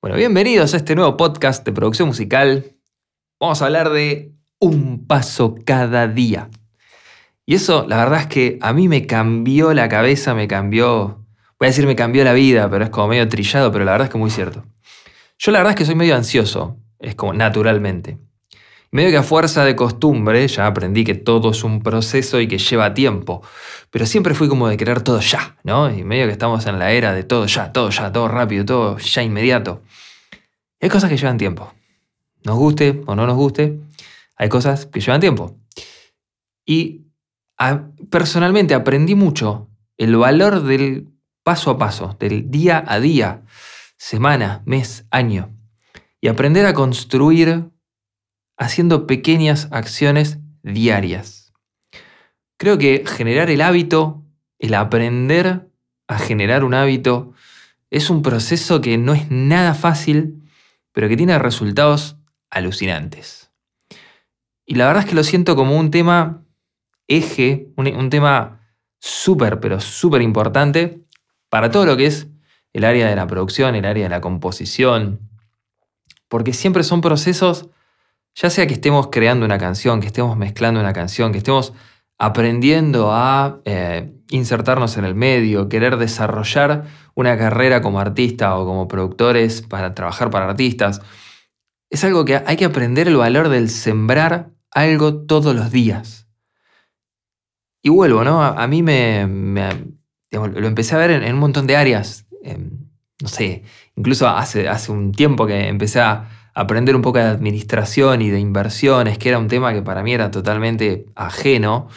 Bueno, bienvenidos a este nuevo podcast de producción musical. Vamos a hablar de un paso cada día. Y eso, la verdad es que a mí me cambió la cabeza, me cambió, voy a decir me cambió la vida, pero es como medio trillado, pero la verdad es que muy cierto. Yo la verdad es que soy medio ansioso, es como naturalmente. Medio que a fuerza de costumbre ya aprendí que todo es un proceso y que lleva tiempo. Pero siempre fui como de querer todo ya, ¿no? Y medio que estamos en la era de todo ya, todo ya, todo rápido, todo ya inmediato. hay cosas que llevan tiempo. Nos guste o no nos guste, hay cosas que llevan tiempo. Y personalmente aprendí mucho el valor del paso a paso, del día a día, semana, mes, año. Y aprender a construir haciendo pequeñas acciones diarias. Creo que generar el hábito, el aprender a generar un hábito, es un proceso que no es nada fácil, pero que tiene resultados alucinantes. Y la verdad es que lo siento como un tema eje, un, tema súper, pero súper importante para todo lo que es el área de la producción, el área de la composición, porque siempre son procesos, ya sea que estemos creando una canción, que estemos mezclando una canción, que estemos aprendiendo a eh, insertarnos en el medio, querer desarrollar una carrera como artista o como productores para trabajar para artistas. Es algo que hay que aprender el valor del sembrar algo todos los días. Y vuelvo, ¿no? A, mí me, lo empecé a ver en, un montón de áreas. Em, no sé, incluso hace, hace un tiempo que empecé a aprender un poco de administración y de inversiones, que era un tema que para mí era totalmente ajeno.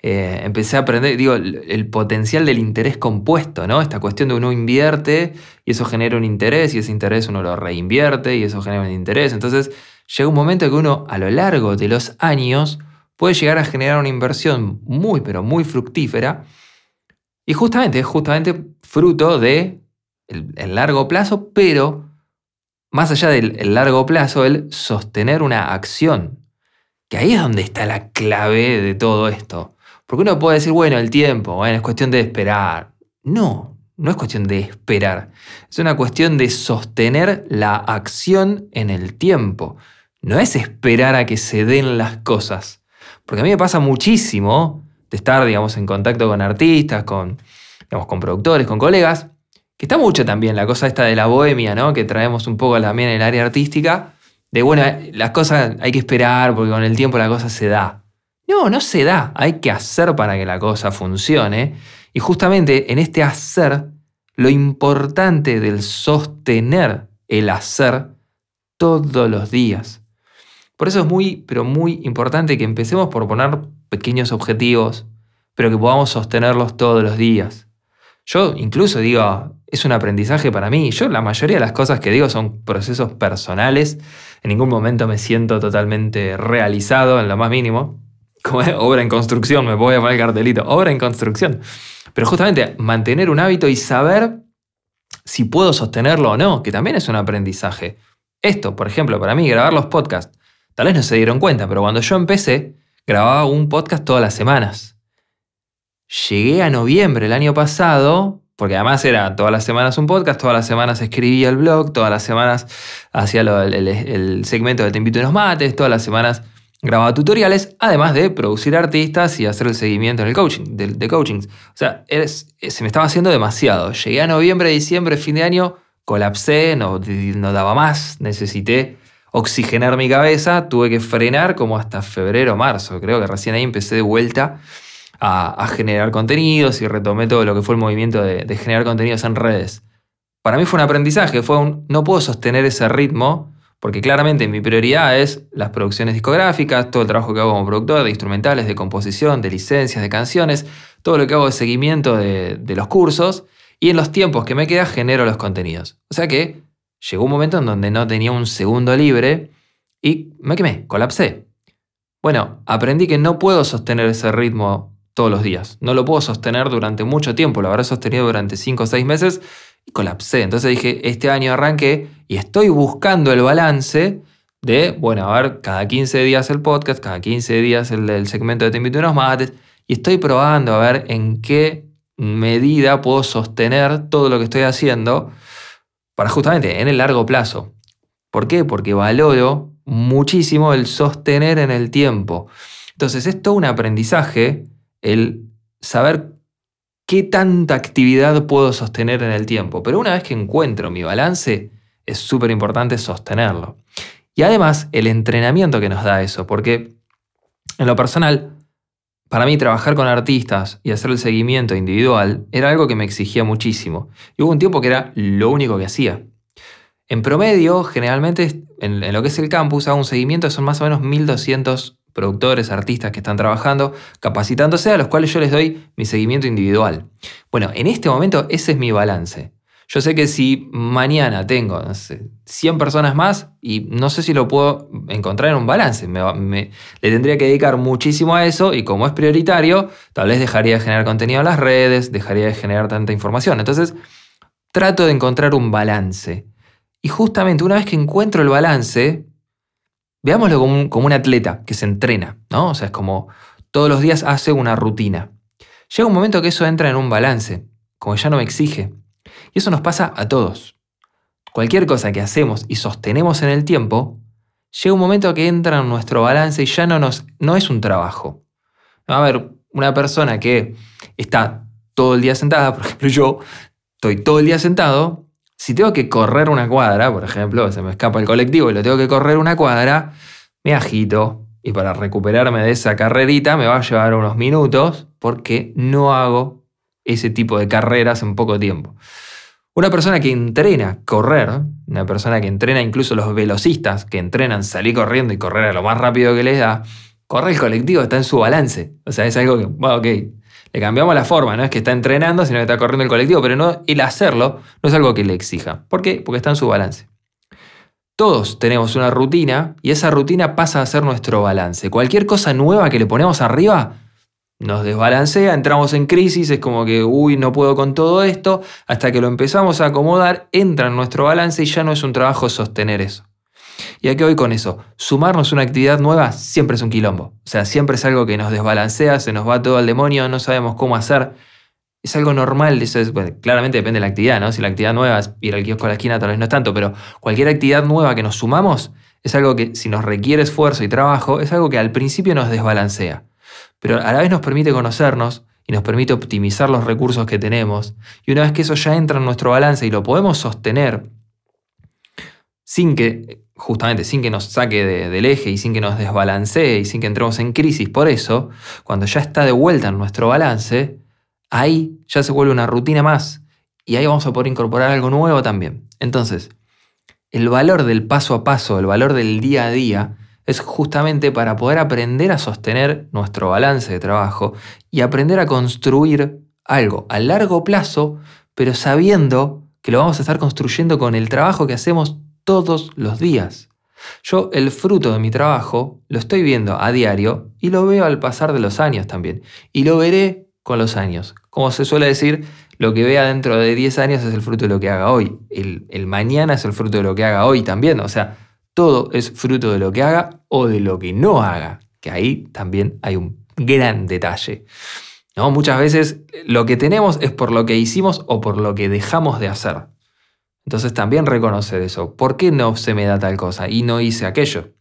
Eh, empecé a aprender, digo, el, potencial del interés compuesto, ¿no? Esta cuestión de uno invierte y eso genera un interés y ese interés uno lo reinvierte y eso genera un interés. Entonces llega un momento que uno a lo largo de los años puede llegar a generar una inversión muy, pero muy fructífera y justamente, es justamente fruto de el largo plazo, pero más allá del largo plazo, el sostener una acción. Que ahí es donde está la clave de todo esto. Porque uno puede decir, bueno, el tiempo, bueno, es cuestión de esperar. No, no es cuestión de esperar. Es una cuestión de sostener la acción en el tiempo. No es esperar a que se den las cosas. Porque a mí me pasa muchísimo de estar, digamos, en contacto con artistas, con, digamos, con productores, con colegas, que está mucho también la cosa esta de la bohemia, ¿no? Que traemos un poco también en el área artística, de bueno, las cosas hay que esperar porque con el tiempo la cosa se da. No, no se da, hay que hacer para que la cosa funcione. Y justamente en este hacer, lo importante del sostener el hacer todos los días. Por eso es muy, pero muy importante que empecemos por poner pequeños objetivos, pero que podamos sostenerlos todos los días. Yo incluso digo, es un aprendizaje para mí. Yo la mayoría de las cosas que digo son procesos personales. En ningún momento me siento totalmente realizado en lo más mínimo. Como obra en construcción, me voy a poner el cartelito, obra en construcción. Pero justamente mantener un hábito y saber si puedo sostenerlo o no, que también es un aprendizaje. Esto, por ejemplo, para mí, grabar los podcasts, tal vez no se dieron cuenta, pero cuando yo empecé, grababa un podcast todas las semanas. Llegué a noviembre el año pasado porque además era todas las semanas un podcast, todas las semanas escribía el blog, todas las semanas hacía el, segmento de Te invito a unos mates, todas las semanas grababa tutoriales, además de producir artistas y hacer el seguimiento en el coaching, de, de coachings. O sea, se me estaba haciendo demasiado. Llegué a noviembre, diciembre, fin de año, colapsé, no, no daba más, necesité oxigenar mi cabeza, tuve que frenar como hasta febrero, marzo, creo que recién ahí empecé de vuelta a, generar contenidos y retomé todo lo que fue el movimiento de, generar contenidos en redes. Para mí fue un aprendizaje, fue un, no puedo sostener ese ritmo porque claramente mi prioridad es las producciones discográficas, todo el trabajo que hago como productor, de instrumentales, de composición, de licencias, de canciones, todo lo que hago de seguimiento de, de los cursos y en los tiempos que me queda genero los contenidos. O sea que llegó un momento en donde no tenía un segundo libre y me quemé, colapsé. Bueno, aprendí que no puedo sostener ese ritmo todos los días. No lo puedo sostener durante mucho tiempo, lo habré sostenido durante 5 o 6 meses y colapsé. Entonces dije, este año arranqué y estoy buscando el balance de, bueno, a ver, cada 15 días el podcast, cada 15 días el, segmento de Te invito unos mates, y estoy probando a ver en qué medida puedo sostener todo lo que estoy haciendo para justamente en el largo plazo. ¿Por qué? Porque valoro muchísimo el sostener en el tiempo. Entonces es todo un aprendizaje el saber qué tanta actividad puedo sostener en el tiempo. Pero una vez que encuentro mi balance, es súper importante sostenerlo. Y además el entrenamiento que nos da eso, porque en lo personal, para mí trabajar con artistas y hacer el seguimiento individual era algo que me exigía muchísimo. Y hubo un tiempo que era lo único que hacía. En promedio, generalmente en, lo que es el campus, hago un seguimiento, son más o menos 1200 productores, artistas que están trabajando, capacitándose, a los cuales yo les doy mi seguimiento individual. Bueno, en este momento ese es mi balance. Yo sé que si mañana tengo 100 personas más y no sé si lo puedo encontrar en un balance, le tendría que dedicar muchísimo a eso y como es prioritario, tal vez dejaría de generar contenido en las redes, dejaría de generar tanta información. Entonces, trato de encontrar un balance. Y justamente una vez que encuentro el balance, veámoslo como un, como un atleta que se entrena, ¿no? O sea, es como todos los días hace una rutina. Llega un momento que eso entra en un balance, como ya no me exige. Y eso nos pasa a todos. Cualquier cosa que hacemos y sostenemos en el tiempo, llega un momento que entra en nuestro balance y ya no, nos, no es un trabajo. A ver, una persona que está todo el día sentada, por ejemplo yo, estoy todo el día sentado, si tengo que correr una cuadra, por ejemplo, se me escapa el colectivo y lo tengo que correr una cuadra, me agito y para recuperarme de esa carrerita me va a llevar unos minutos porque no hago ese tipo de carreras en poco tiempo. Una persona que entrena correr, una persona que entrena incluso los velocistas que entrenan salir corriendo y correr a lo más rápido que les da, correr el colectivo está en su balance. O sea, es algo que, bueno, ok, le cambiamos la forma, no es que está entrenando, sino que está corriendo el colectivo, pero no, el hacerlo no es algo que le exija. ¿Por qué? Porque está en su balance. Todos tenemos una rutina y esa rutina pasa a ser nuestro balance. Cualquier cosa nueva que le ponemos arriba nos desbalancea, entramos en crisis, es como que, uy, no puedo con todo esto, hasta que lo empezamos a acomodar, entra en nuestro balance y ya no es un trabajo sostener eso. ¿Y a qué voy con eso? Sumarnos una actividad nueva siempre es un quilombo. O sea, siempre es algo que nos desbalancea, se nos va todo al demonio, no sabemos cómo hacer. Es algo normal, eso es, claramente depende de la actividad, ¿no? Si la actividad nueva es ir al kiosco a la esquina, tal vez no es tanto, pero cualquier actividad nueva que nos sumamos es algo que, si nos requiere esfuerzo y trabajo, es algo que al principio nos desbalancea. Pero a la vez nos permite conocernos y nos permite optimizar los recursos que tenemos. Y una vez que eso ya entra en nuestro balance y lo podemos sostener sin que justamente sin que nos saque del eje y sin que nos desbalancee y sin que entremos en crisis por eso, cuando ya está de vuelta en nuestro balance, ahí ya se vuelve una rutina más y ahí vamos a poder incorporar algo nuevo también. Entonces, el valor del paso a paso, el valor del día a día, es justamente para poder aprender a sostener nuestro balance de trabajo y aprender a construir algo a largo plazo, pero sabiendo que lo vamos a estar construyendo con el trabajo que hacemos todos los días. Yo el fruto de mi trabajo lo estoy viendo a diario y lo veo al pasar de los años también. Y lo veré con los años. Como se suele decir, lo que vea dentro de 10 años es el fruto de lo que haga hoy. El, mañana es el fruto de lo que haga hoy también. O sea, todo es fruto de lo que haga o de lo que no haga. Que ahí también hay un gran detalle. ¿No? Muchas veces lo que tenemos es por lo que hicimos o por lo que dejamos de hacer. Entonces también reconocer eso. ¿Por qué no se me da tal cosa y no hice aquello?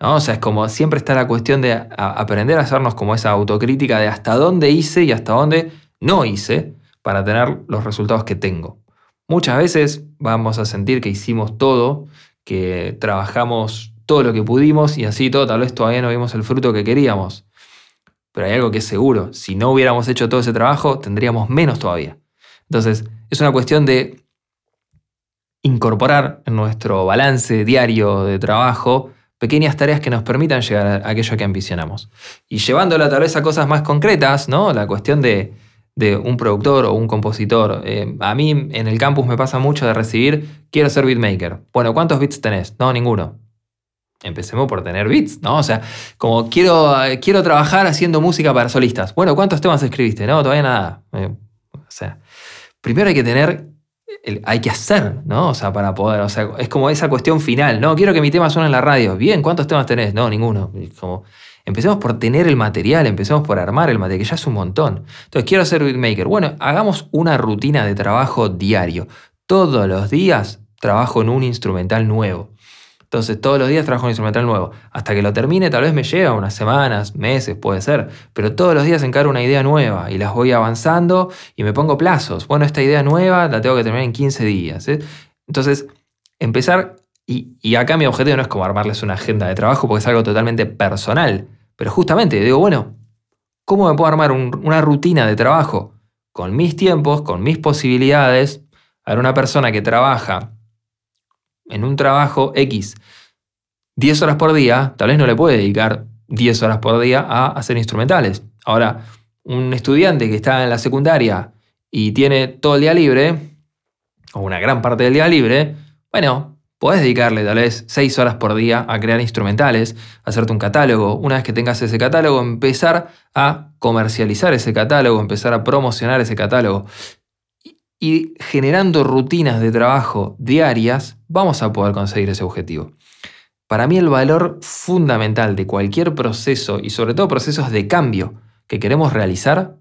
O sea, es como siempre está la cuestión de aprender a hacernos como esa autocrítica de hasta dónde hice y hasta dónde no hice para tener los resultados que tengo. Muchas veces vamos a sentir que hicimos todo, que trabajamos todo lo que pudimos y así todo, tal vez todavía no vimos el fruto que queríamos. Pero hay algo que es seguro, si no hubiéramos hecho todo ese trabajo, tendríamos menos todavía. Entonces, es una cuestión de incorporar en nuestro balance diario de trabajo pequeñas tareas que nos permitan llegar a aquello que ambicionamos. Y llevándola tal vez a cosas más concretas, ¿no? La cuestión de, un productor o un compositor. Eh, a mí en el campus me pasa mucho de recibir, quiero ser beatmaker. Bueno, ¿cuántos beats tenés? No, ninguno. Empecemos por tener beats, ¿no? O sea, como quiero, quiero trabajar haciendo música para solistas. Bueno, ¿cuántos temas escribiste? No, todavía nada. Eh, o sea, primero hay que tener hay que hacer, ¿no? O sea, para poder, o sea, es como esa cuestión final, ¿no? Quiero que mi tema suene en la radio. Bien, ¿cuántos temas tenés? No, ninguno. Como, empecemos por tener el material, empecemos por armar el material, que ya es un montón. Entonces, quiero ser beatmaker. Bueno, hagamos una rutina de trabajo diario. todos los días trabajo en un instrumental nuevo. Entonces, todos los días trabajo un instrumental nuevo. Hasta que lo termine, tal vez me lleva unas semanas, meses, puede ser. Pero todos los días encaro una idea nueva y las voy avanzando y me pongo plazos. Bueno, esta idea nueva la tengo que terminar en 15 días. ¿eh? Entonces, empezar, y, y acá mi objetivo no es como armarles una agenda de trabajo porque es algo totalmente personal. Pero justamente digo, bueno, ¿cómo me puedo armar una rutina de trabajo? Con mis tiempos, con mis posibilidades. A ver, una persona que trabaja en un trabajo X 10 horas por día, tal vez no le puede dedicar 10 horas por día a hacer instrumentales. Ahora, un estudiante que está en la secundaria y tiene todo el día libre, o una gran parte del día libre, bueno, Podés dedicarle tal vez 6 horas por día a crear instrumentales, hacerte un catálogo. Una vez que tengas ese catálogo, empezar a comercializar ese catálogo, empezar a promocionar ese catálogo. Y generando rutinas de trabajo diarias, vamos a poder conseguir ese objetivo. Para mí el valor fundamental de cualquier proceso y sobre todo procesos de cambio que queremos realizar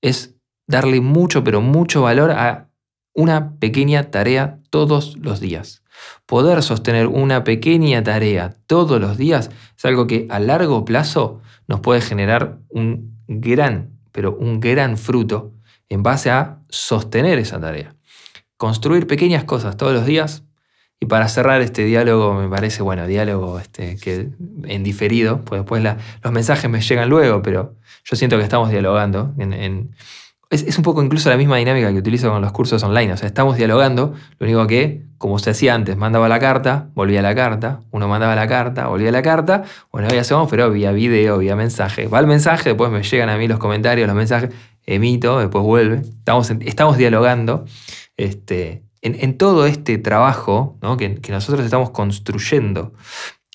es darle mucho, pero mucho valor a una pequeña tarea todos los días. Poder sostener una pequeña tarea todos los días es algo que a largo plazo nos puede generar un gran, pero un gran fruto en base a sostener esa tarea. Construir pequeñas cosas todos los días. Y para cerrar este diálogo, me parece, bueno, diálogo este, que en diferido, pues después los mensajes me llegan luego, pero yo siento que estamos dialogando en es, un poco incluso la misma dinámica que utilizo con los cursos online. O sea, estamos dialogando, lo único que, como se hacía antes, mandaba la carta, volvía la carta, uno mandaba la carta, volvía la carta, bueno, hoy hacemos, pero vía video, vía mensaje. Va el mensaje, después me llegan a mí los comentarios, los mensajes, emito, después vuelve. Estamos, estamos dialogando este, en, todo este trabajo que, que nosotros estamos construyendo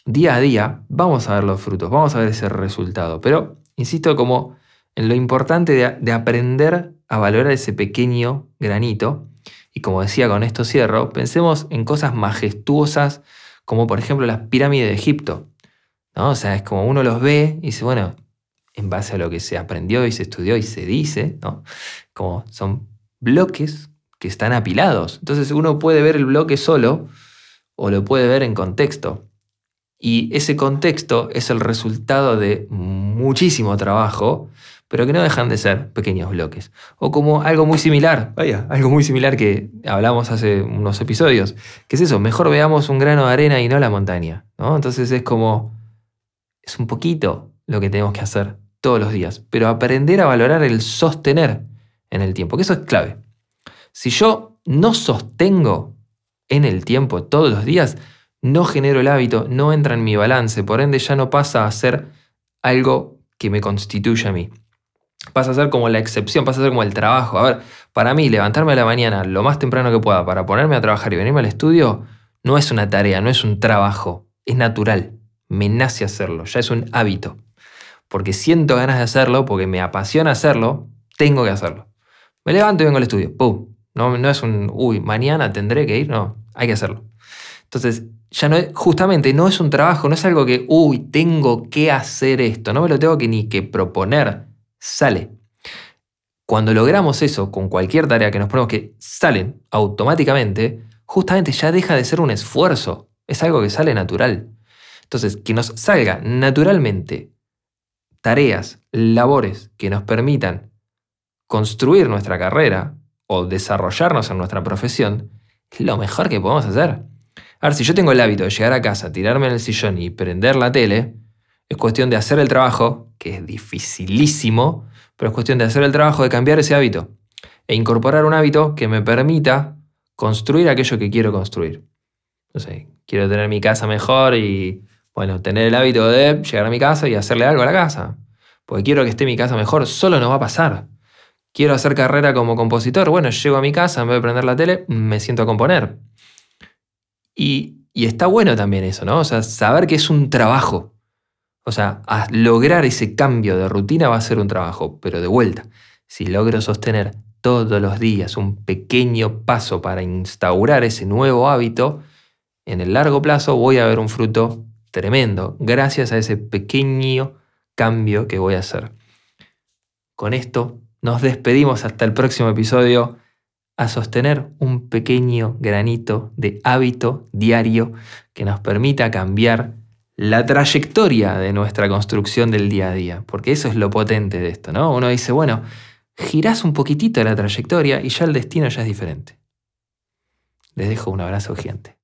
día a día, vamos a ver los frutos, vamos a ver ese resultado. Pero, insisto, como en lo importante de, aprender a valorar ese pequeño granito. Y como decía, con esto cierro, pensemos en cosas majestuosas como por ejemplo las pirámides de Egipto. ¿no? O sea, es como uno los ve y dice, bueno, en base a lo que se aprendió y se estudió y se dice, ¿no? como son bloques que están apilados. Entonces uno puede ver el bloque solo o lo puede ver en contexto. Y ese contexto es el resultado de muchísimo trabajo pero que no dejan de ser pequeños bloques. O como algo muy similar, algo muy similar que hablamos hace unos episodios, que es eso, mejor veamos un grano de arena y no la montaña, ¿no? Entonces es como, es un poquito lo que tenemos que hacer todos los días, pero aprender a valorar el sostener en el tiempo, que eso es clave. Si yo no sostengo en el tiempo todos los días, no genero el hábito, no entra en mi balance, por ende ya no pasa a ser algo que me constituye a mí pasa a ser como la excepción, pasa a ser como el trabajo. A ver, para mí levantarme a la mañana lo más temprano que pueda para ponerme a trabajar y venirme al estudio no es una tarea, no es un trabajo, es natural. Me nace hacerlo, ya es un hábito. Porque siento ganas de hacerlo, porque me apasiona hacerlo, tengo que hacerlo. Me levanto y vengo al estudio, ¡pum! No, no es un, uy, mañana tendré que ir, no, hay que hacerlo. Entonces, ya no es, justamente no es un trabajo, no es algo que, uy, tengo que hacer esto, no me lo tengo que ni que proponer sale. Cuando logramos eso con cualquier tarea que nos ponemos que salen automáticamente, justamente ya deja de ser un esfuerzo, es algo que sale natural. Entonces, que nos salga naturalmente tareas, labores que nos permitan construir nuestra carrera o desarrollarnos en nuestra profesión, es lo mejor que podemos hacer. A ver, si yo tengo el hábito de llegar a casa, tirarme en el sillón y prender la tele, es cuestión de hacer el trabajo, que es dificilísimo, pero es cuestión de hacer el trabajo de cambiar ese hábito e incorporar un hábito que me permita construir aquello que quiero construir. No sé, quiero tener mi casa mejor y, bueno, tener el hábito de llegar a mi casa y hacerle algo a la casa. Porque quiero que esté mi casa mejor, solo no va a pasar. Quiero hacer carrera como compositor, bueno, llego a mi casa, en vez de prender la tele, me siento a componer. Y, y está bueno también eso, ¿no? O sea, saber que es un trabajo. O sea, lograr ese cambio de rutina va a ser un trabajo, pero de vuelta, si logro sostener todos los días un pequeño paso para instaurar ese nuevo hábito, en el largo plazo voy a ver un fruto tremendo gracias a ese pequeño cambio que voy a hacer. Con esto nos despedimos hasta el próximo episodio. a sostener un pequeño granito de hábito diario que nos permita cambiar la trayectoria de nuestra construcción del día a día, porque eso es lo potente de esto, ¿no? Uno dice, bueno, girás un poquitito la trayectoria y ya el destino ya es diferente. Les dejo un abrazo gigante.